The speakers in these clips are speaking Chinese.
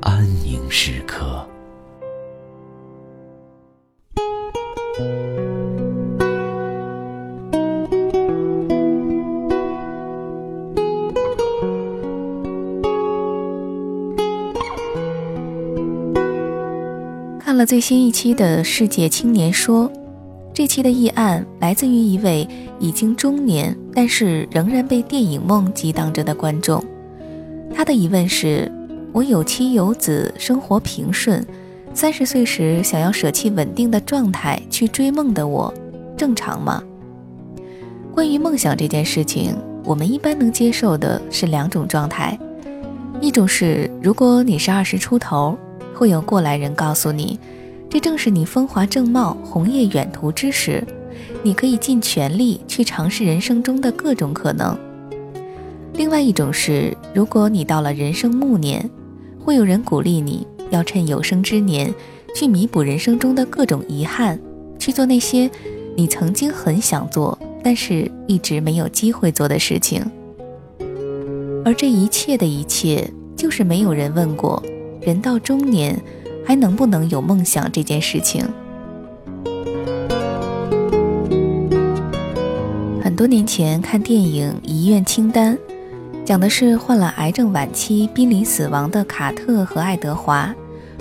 安宁时刻。看了最新一期的《世界青年说》，这期的议案来自于一位已经中年，但是仍然被电影梦激荡着的观众。他的疑问是。我有妻有子，生活平顺。三十岁时想要舍弃稳定的状态去追梦的我，正常吗？关于梦想这件事情，我们一般能接受的是两种状态：一种是如果你是二十出头，会有过来人告诉你，这正是你风华正茂、红叶远途之时，你可以尽全力去尝试人生中的各种可能；另外一种是，如果你到了人生暮年，会有人鼓励你，要趁有生之年去弥补人生中的各种遗憾，去做那些你曾经很想做，但是一直没有机会做的事情。而这一切的一切，就是没有人问过，人到中年还能不能有梦想这件事情。很多年前看电影《遗愿清单》。讲的是患了癌症晚期、濒临死亡的卡特和爱德华，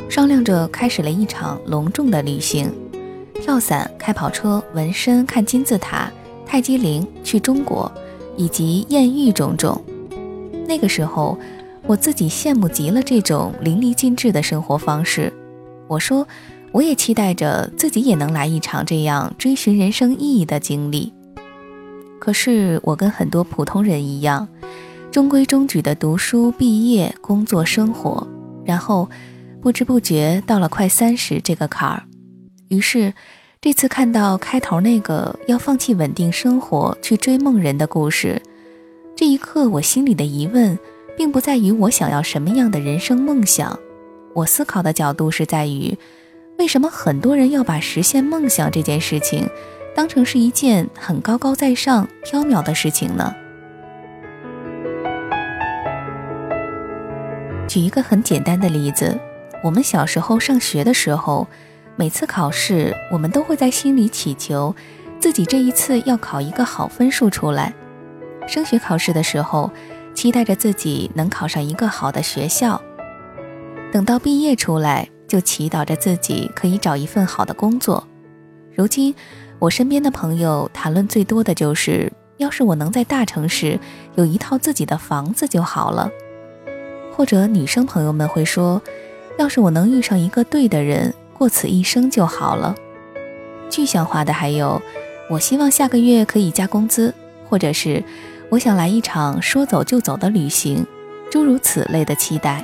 商量着开始了一场隆重的旅行：跳伞、开跑车、纹身、看金字塔、泰姬陵、去中国，以及艳遇种种。那个时候，我自己羡慕极了这种淋漓尽致的生活方式。我说，我也期待着自己也能来一场这样追寻人生意义的经历。可是，我跟很多普通人一样。中规中矩的读书、毕业、工作、生活，然后不知不觉到了快三十这个坎儿。于是，这次看到开头那个要放弃稳定生活去追梦人的故事，这一刻我心里的疑问，并不在于我想要什么样的人生梦想，我思考的角度是在于，为什么很多人要把实现梦想这件事情，当成是一件很高高在上、缥缈的事情呢？举一个很简单的例子，我们小时候上学的时候，每次考试，我们都会在心里祈求自己这一次要考一个好分数出来。升学考试的时候，期待着自己能考上一个好的学校。等到毕业出来，就祈祷着自己可以找一份好的工作。如今，我身边的朋友谈论最多的就是，要是我能在大城市有一套自己的房子就好了。或者女生朋友们会说：“要是我能遇上一个对的人，过此一生就好了。”具象化的还有：“我希望下个月可以加工资，或者是我想来一场说走就走的旅行，诸如此类的期待。”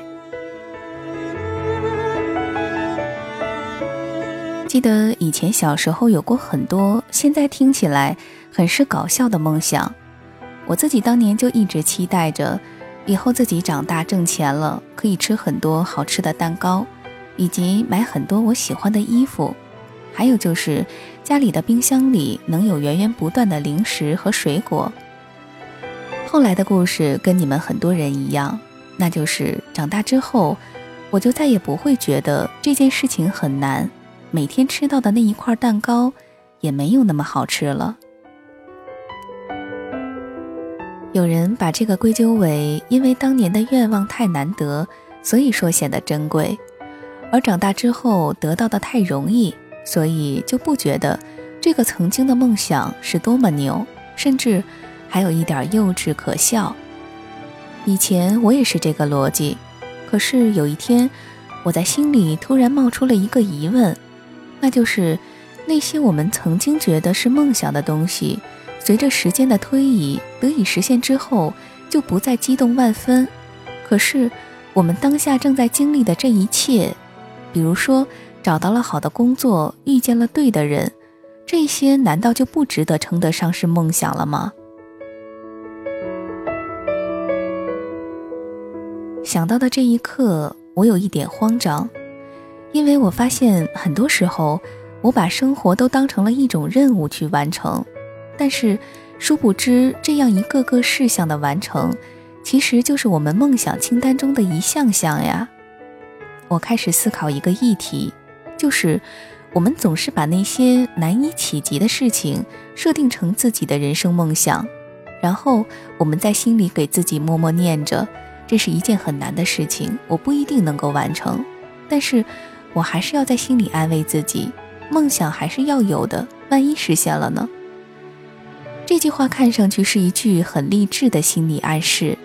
记得以前小时候有过很多，现在听起来很是搞笑的梦想。我自己当年就一直期待着。以后自己长大挣钱了，可以吃很多好吃的蛋糕，以及买很多我喜欢的衣服，还有就是家里的冰箱里能有源源不断的零食和水果。后来的故事跟你们很多人一样，那就是长大之后，我就再也不会觉得这件事情很难，每天吃到的那一块蛋糕也没有那么好吃了。有人把这个归咎为因为当年的愿望太难得，所以说显得珍贵；而长大之后得到的太容易，所以就不觉得这个曾经的梦想是多么牛，甚至还有一点幼稚可笑。以前我也是这个逻辑，可是有一天，我在心里突然冒出了一个疑问，那就是那些我们曾经觉得是梦想的东西，随着时间的推移得以实现之后，就不再激动万分。可是我们当下正在经历的这一切，比如说找到了好的工作，遇见了对的人，这些难道就不值得称得上是梦想了吗？想到的这一刻，我有一点慌张，因为我发现很多时候，我把生活都当成了一种任务去完成，但是殊不知，这样一个个事项的完成，其实就是我们梦想清单中的一项项呀。我开始思考一个议题，就是我们总是把那些难以企及的事情设定成自己的人生梦想，然后我们在心里给自己默默念着。这是一件很难的事情，我不一定能够完成，但是我还是要在心里安慰自己，梦想还是要有的，万一实现了呢？这句话看上去是一句很励志的心理暗示，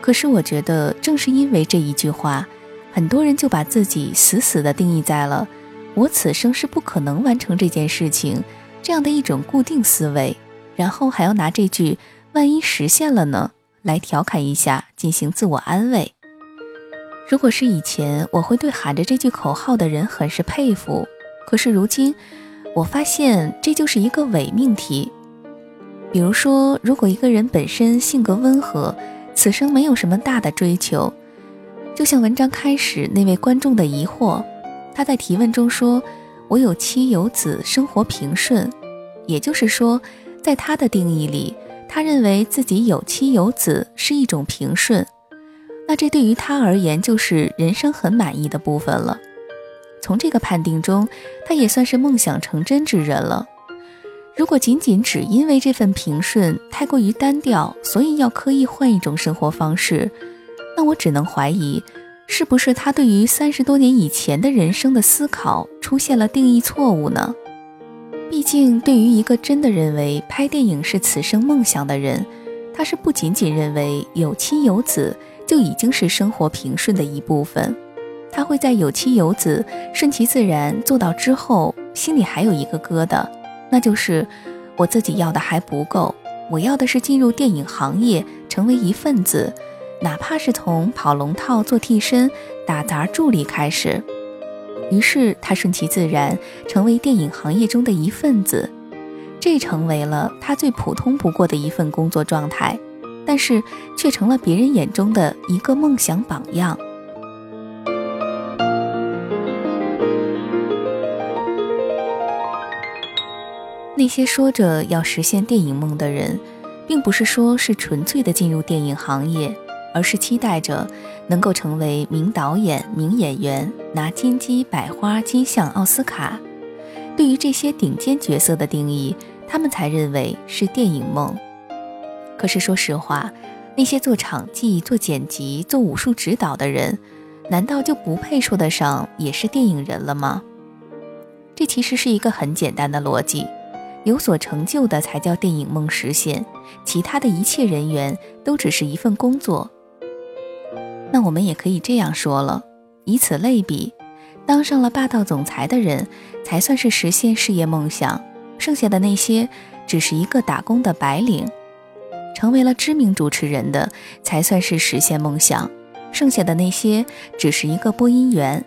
可是我觉得正是因为这一句话，很多人就把自己死死地定义在了我此生是不可能完成这件事情这样的一种固定思维，然后还要拿这句万一实现了呢？来调侃一下，进行自我安慰。如果是以前，我会对喊着这句口号的人很是佩服。可是如今，我发现这就是一个伪命题。比如说，如果一个人本身性格温和，此生没有什么大的追求，就像文章开始那位观众的疑惑，他在提问中说：“我有妻有子，生活平顺。”也就是说，在他的定义里。他认为自己有妻有子是一种平顺，那这对于他而言就是人生很满意的部分了。从这个判定中，他也算是梦想成真之人了。如果仅仅只因为这份平顺太过于单调，所以要刻意换一种生活方式，那我只能怀疑，是不是他对于三十多年以前的人生的思考出现了定义错误呢？毕竟，对于一个真的认为拍电影是此生梦想的人，他是不仅仅认为有妻有子就已经是生活平顺的一部分，他会在有妻有子顺其自然做到之后，心里还有一个疙瘩，那就是我自己要的还不够，我要的是进入电影行业，成为一份子，哪怕是从跑龙套、做替身、打杂助理开始。于是他顺其自然，成为电影行业中的一份子，这成为了他最普通不过的一份工作状态，但是却成了别人眼中的一个梦想榜样。那些说着要实现电影梦的人，并不是说是纯粹的进入电影行业。而是期待着能够成为名导演、名演员，拿金鸡、百花、金像、奥斯卡。对于这些顶尖角色的定义，他们才认为是电影梦。可是说实话，那些做场记、做剪辑、做武术指导的人，难道就不配说得上也是电影人了吗？这其实是一个很简单的逻辑。有所成就的才叫电影梦实现，其他的一切人员都只是一份工作。那我们也可以这样说了，以此类比，当上了霸道总裁的人才算是实现事业梦想，剩下的那些只是一个打工的白领；成为了知名主持人的才算是实现梦想，剩下的那些只是一个播音员。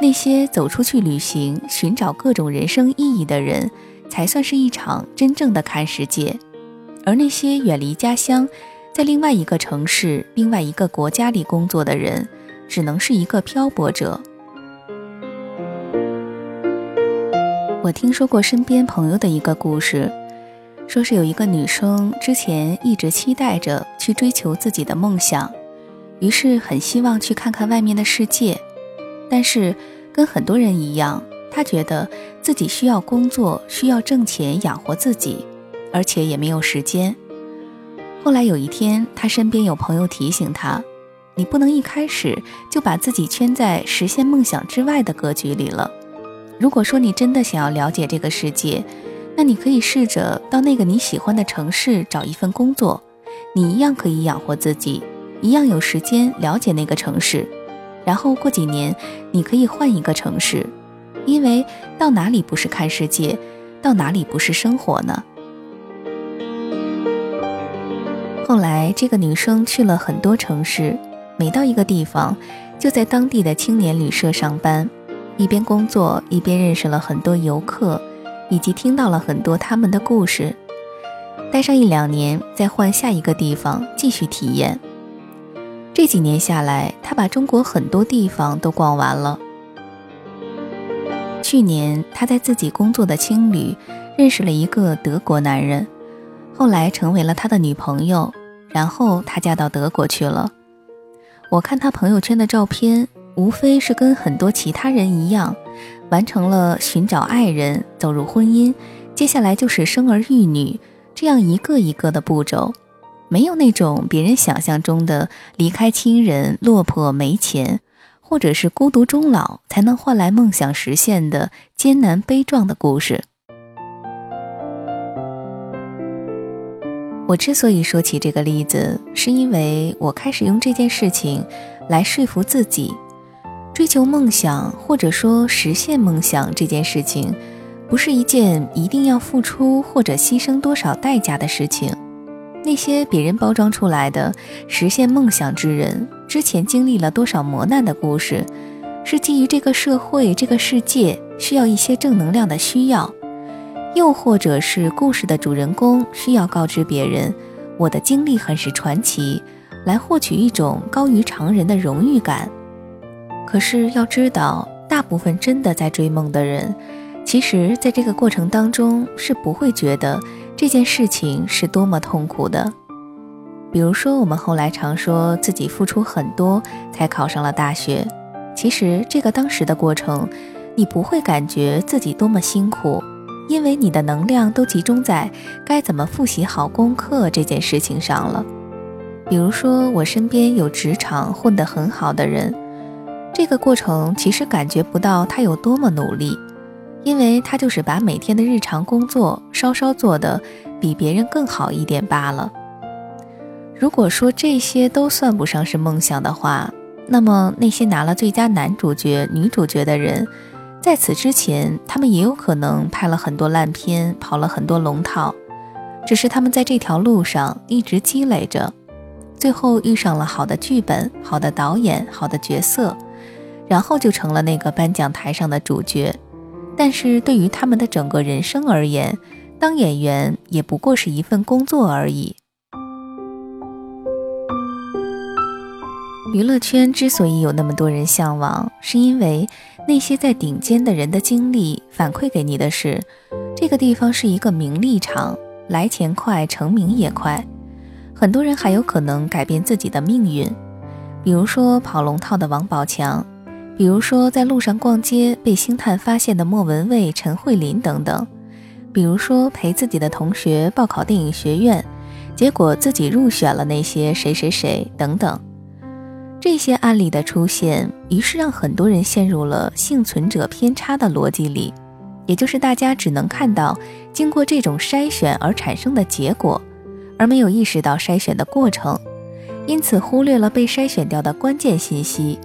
那些走出去旅行、寻找各种人生意义的人，才算是一场真正的看世界；而那些远离家乡。在另外一个城市、另外一个国家里工作的人，只能是一个漂泊者。我听说过身边朋友的一个故事，说是有一个女生之前一直期待着去追求自己的梦想，于是很希望去看看外面的世界，但是跟很多人一样，他觉得自己需要工作，需要挣钱养活自己，而且也没有时间。后来有一天，他身边有朋友提醒他：“你不能一开始就把自己圈在实现梦想之外的格局里了。如果说你真的想要了解这个世界，那你可以试着到那个你喜欢的城市找一份工作，你一样可以养活自己，一样有时间了解那个城市。然后过几年，你可以换一个城市，因为到哪里不是看世界，到哪里不是生活呢？后来，这个女生去了很多城市，每到一个地方，就在当地的青年旅社上班，一边工作一边认识了很多游客，以及听到了很多他们的故事。待上一两年，再换下一个地方继续体验。这几年下来，她把中国很多地方都逛完了。去年，她在自己工作的青旅认识了一个德国男人，后来成为了他的女朋友。然后她嫁到德国去了。我看她朋友圈的照片，无非是跟很多其他人一样，完成了寻找爱人、走入婚姻，接下来就是生儿育女，这样一个一个的步骤，没有那种别人想象中的离开亲人、落魄没钱，或者是孤独终老才能换来梦想实现的艰难悲壮的故事。我之所以说起这个例子，是因为我开始用这件事情来说服自己，追求梦想或者说实现梦想这件事情，不是一件一定要付出或者牺牲多少代价的事情。那些别人包装出来的实现梦想之人之前经历了多少磨难的故事，是基于这个社会、这个世界需要一些正能量的需要。又或者是故事的主人公需要告知别人，我的经历很是传奇，来获取一种高于常人的荣誉感。可是要知道，大部分真的在追梦的人，其实在这个过程当中是不会觉得这件事情是多么痛苦的。比如说，我们后来常说自己付出很多才考上了大学，其实这个当时的过程，你不会感觉自己多么辛苦。因为你的能量都集中在该怎么复习好功课这件事情上了。比如说，我身边有职场混得很好的人，这个过程其实感觉不到他有多么努力，因为他就是把每天的日常工作稍稍做得比别人更好一点罢了。如果说这些都算不上是梦想的话，那么那些拿了最佳男主角、女主角的人。在此之前，他们也有可能拍了很多烂片，跑了很多龙套，只是他们在这条路上一直积累着，最后遇上了好的剧本、好的导演、好的角色，然后就成了那个颁奖台上的主角。但是对于他们的整个人生而言，当演员也不过是一份工作而已。娱乐圈之所以有那么多人向往，是因为。那些在顶尖的人的经历反馈给你的是，这个地方是一个名利场，来钱快，成名也快。很多人还有可能改变自己的命运，比如说跑龙套的王宝强，比如说在路上逛街被星探发现的莫文蔚、陈慧琳等等，比如说陪自己的同学报考电影学院，结果自己入选了那些谁谁谁等等。这些案例的出现，于是让很多人陷入了幸存者偏差的逻辑里，也就是大家只能看到经过这种筛选而产生的结果，而没有意识到筛选的过程，因此忽略了被筛选掉的关键信息。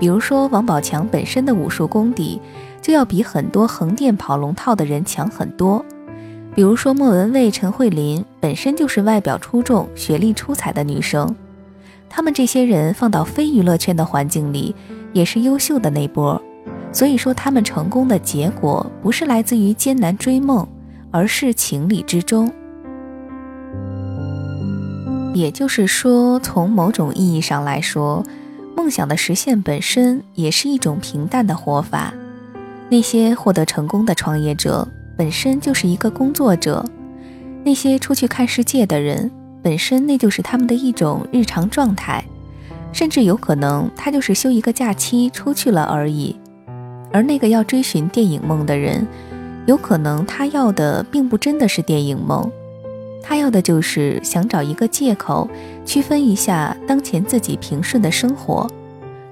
比如说，王宝强本身的武术功底就要比很多横店跑龙套的人强很多；比如说，莫文蔚、陈慧琳本身就是外表出众、学历出彩的女生。他们这些人放到非娱乐圈的环境里，也是优秀的那波。所以说，他们成功的结果不是来自于艰难追梦，而是情理之中。也就是说，从某种意义上来说，梦想的实现本身也是一种平淡的活法。那些获得成功的创业者本身就是一个工作者，那些出去看世界的人。本身那就是他们的一种日常状态，甚至有可能他就是休一个假期出去了而已。而那个要追寻电影梦的人，有可能他要的并不真的是电影梦，他要的就是想找一个借口，区分一下当前自己平顺的生活。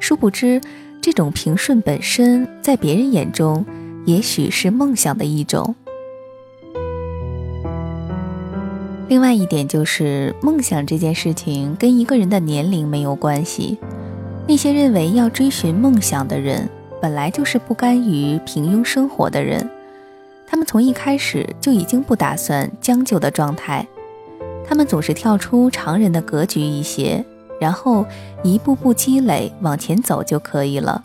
殊不知，这种平顺本身，在别人眼中，也许是梦想的一种。另外一点就是，梦想这件事情跟一个人的年龄没有关系。那些认为要追寻梦想的人，本来就是不甘于平庸生活的人。他们从一开始就已经不打算将就的状态，他们总是跳出常人的格局一些，然后一步步积累往前走就可以了。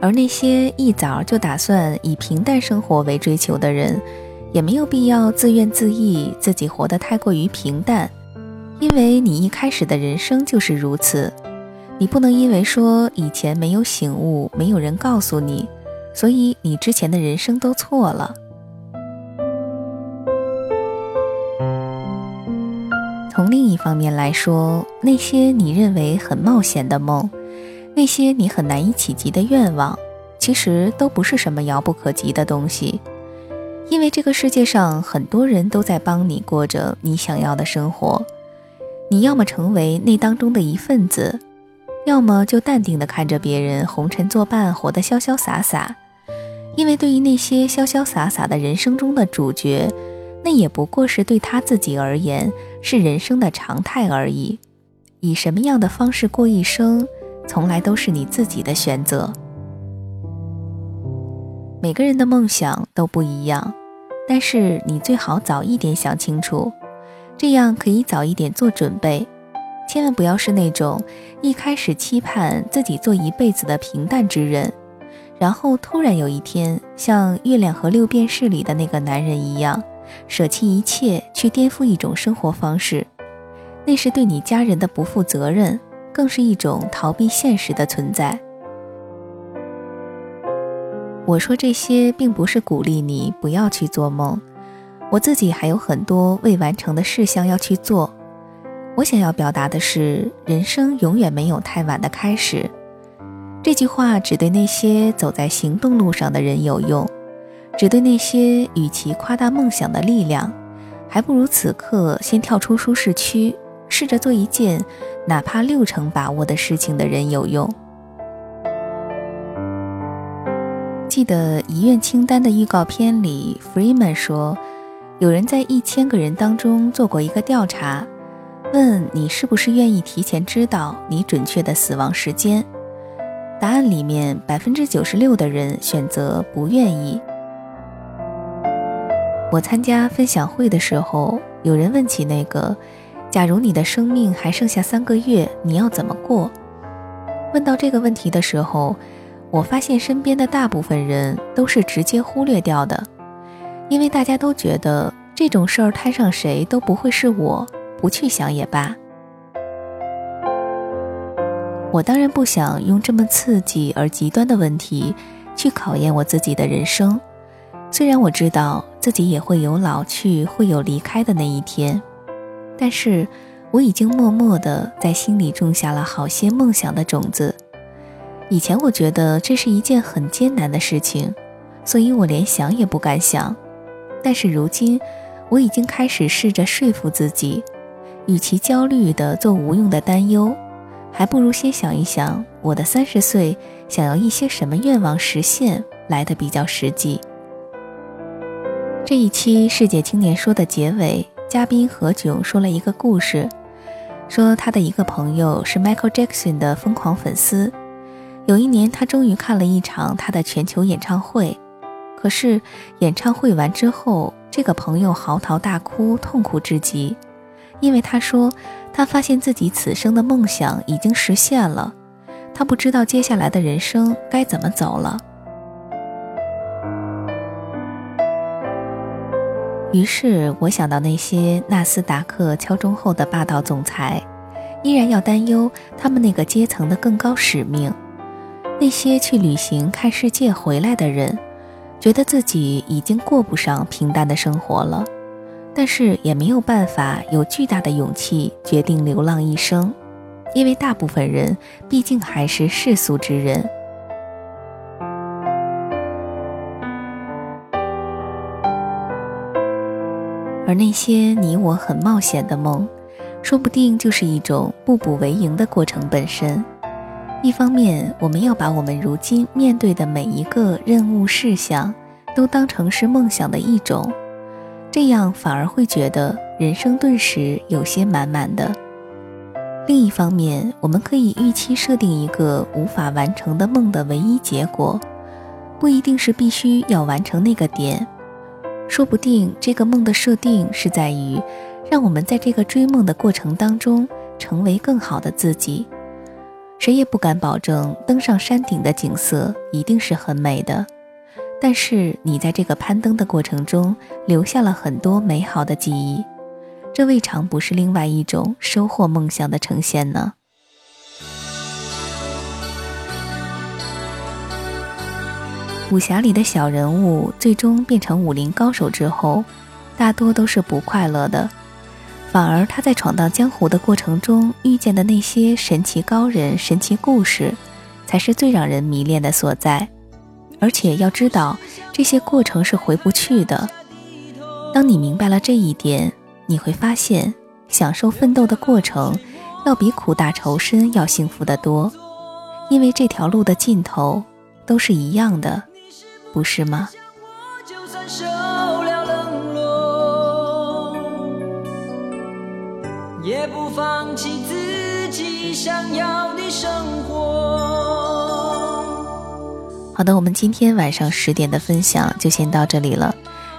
而那些一早就打算以平淡生活为追求的人，也没有必要自怨自艾，自己活得太过于平淡。因为你一开始的人生就是如此，你不能因为说以前没有醒悟，没有人告诉你，所以你之前的人生都错了。从另一方面来说，那些你认为很冒险的梦，那些你很难以企及的愿望，其实都不是什么遥不可及的东西，因为这个世界上很多人都在帮你过着你想要的生活。你要么成为那当中的一份子，要么就淡定的看着别人红尘作伴，活得潇潇洒洒。因为对于那些潇潇洒洒的人生中的主角，那也不过是对他自己而言是人生的常态而已。以什么样的方式过一生，从来都是你自己的选择。每个人的梦想都不一样，但是你最好早一点想清楚。这样可以早一点做准备，千万不要是那种一开始期盼自己做一辈子的平淡之人，然后突然有一天像《月亮和六便士》里的那个男人一样，舍弃一切去颠覆一种生活方式，那是对你家人的不负责任，更是一种逃避现实的存在。我说这些并不是鼓励你不要去做梦。我自己还有很多未完成的事项要去做。我想要表达的是，人生永远没有太晚的开始。这句话只对那些走在行动路上的人有用，只对那些与其夸大梦想的力量，还不如此刻先跳出舒适区，试着做一件哪怕六成把握的事情的人有用。记得遗愿清单的预告片里，Freeman 说。有人在一千个人当中做过一个调查，问你是不是愿意提前知道你准确的死亡时间？答案里面百分之九十六的人选择不愿意。我参加分享会的时候，有人问起那个，假如你的生命还剩下三个月，你要怎么过？问到这个问题的时候，我发现身边的大部分人都是直接忽略掉的。因为大家都觉得这种事儿摊上谁都不会是我，不去想也罢。我当然不想用这么刺激而极端的问题去考验我自己的人生。虽然我知道自己也会有老去、会有离开的那一天，但是我已经默默地在心里种下了好些梦想的种子。以前我觉得这是一件很艰难的事情，所以我连想也不敢想。但是如今，我已经开始试着说服自己，与其焦虑的做无用的担忧，还不如先想一想，我的三十岁想要一些什么愿望实现来的比较实际。这一期世界青年说的结尾，嘉宾何炅说了一个故事，说他的一个朋友是 Michael Jackson 的疯狂粉丝，有一年他终于看了一场他的全球演唱会。可是，演唱会完之后，这个朋友嚎啕大哭，痛苦至极，因为他说，他发现自己此生的梦想已经实现了，他不知道接下来的人生该怎么走了。于是我想到那些纳斯达克敲钟后的霸道总裁，依然要担忧他们那个阶层的更高使命；那些去旅行看世界回来的人。觉得自己已经过不上平淡的生活了，但是也没有办法有巨大的勇气决定流浪一生，因为大部分人毕竟还是世俗之人。而那些你我很冒险的梦，说不定就是一种步步为营的过程本身。一方面，我们要把我们如今面对的每一个任务事项，都当成是梦想的一种，这样反而会觉得人生顿时有些满满的。另一方面，我们可以预期设定一个无法完成的梦的唯一结果，不一定是必须要完成那个点。说不定这个梦的设定是在于，让我们在这个追梦的过程当中成为更好的自己。谁也不敢保证登上山顶的景色一定是很美的，但是你在这个攀登的过程中留下了很多美好的记忆。这未尝不是另外一种收获梦想的呈现呢。武侠里的小人物最终变成武林高手之后，大多都是不快乐的，反而他在闯荡江湖的过程中遇见的那些神奇高人、神奇故事，才是最让人迷恋的所在。而且要知道，这些过程是回不去的。当你明白了这一点。你会发现，享受奋斗的过程，要比苦大仇深要幸福得多，因为这条路的尽头都是一样的，不是吗？也不放弃自己想要的生活。好的，我们今天晚上十点的分享就先到这里了，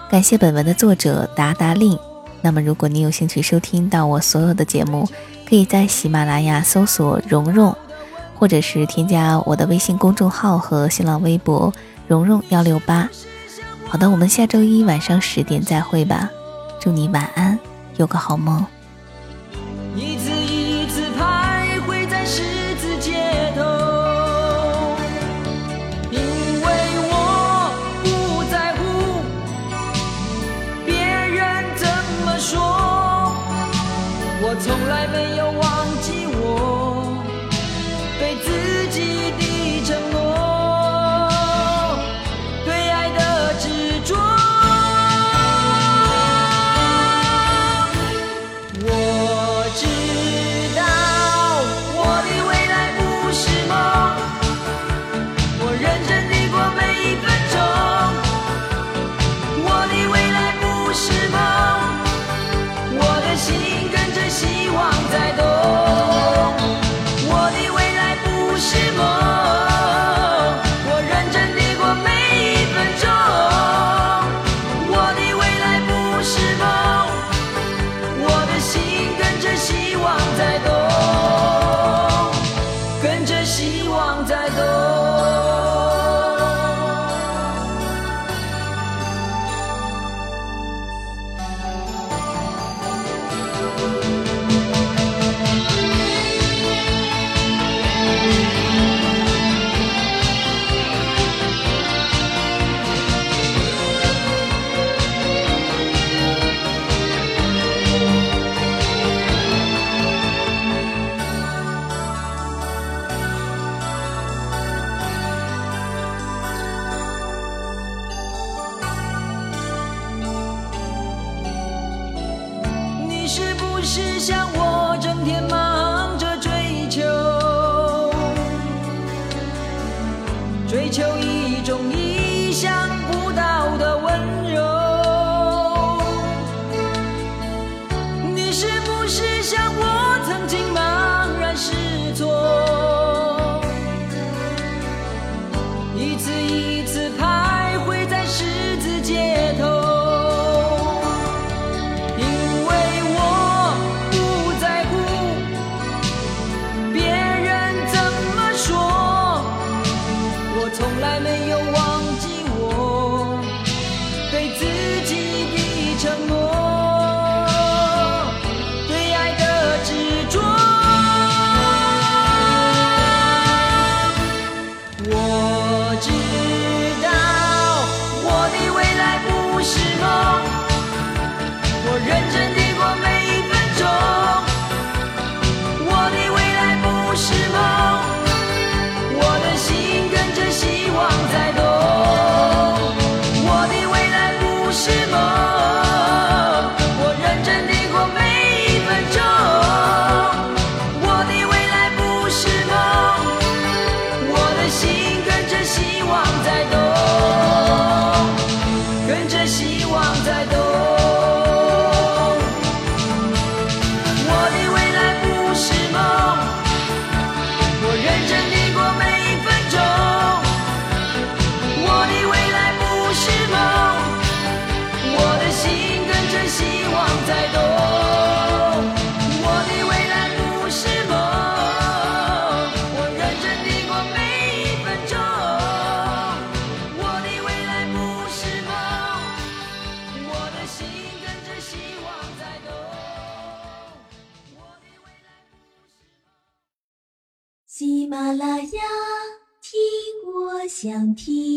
感谢本文的作者达达令。那么，如果你有兴趣收听到我所有的节目，可以在喜马拉雅搜索“蓉蓉”，或者是添加我的微信公众号和新浪微博“蓉蓉幺六八”。好的，我们下周一晚上十点再会吧，祝你晚安，有个好梦。 ที่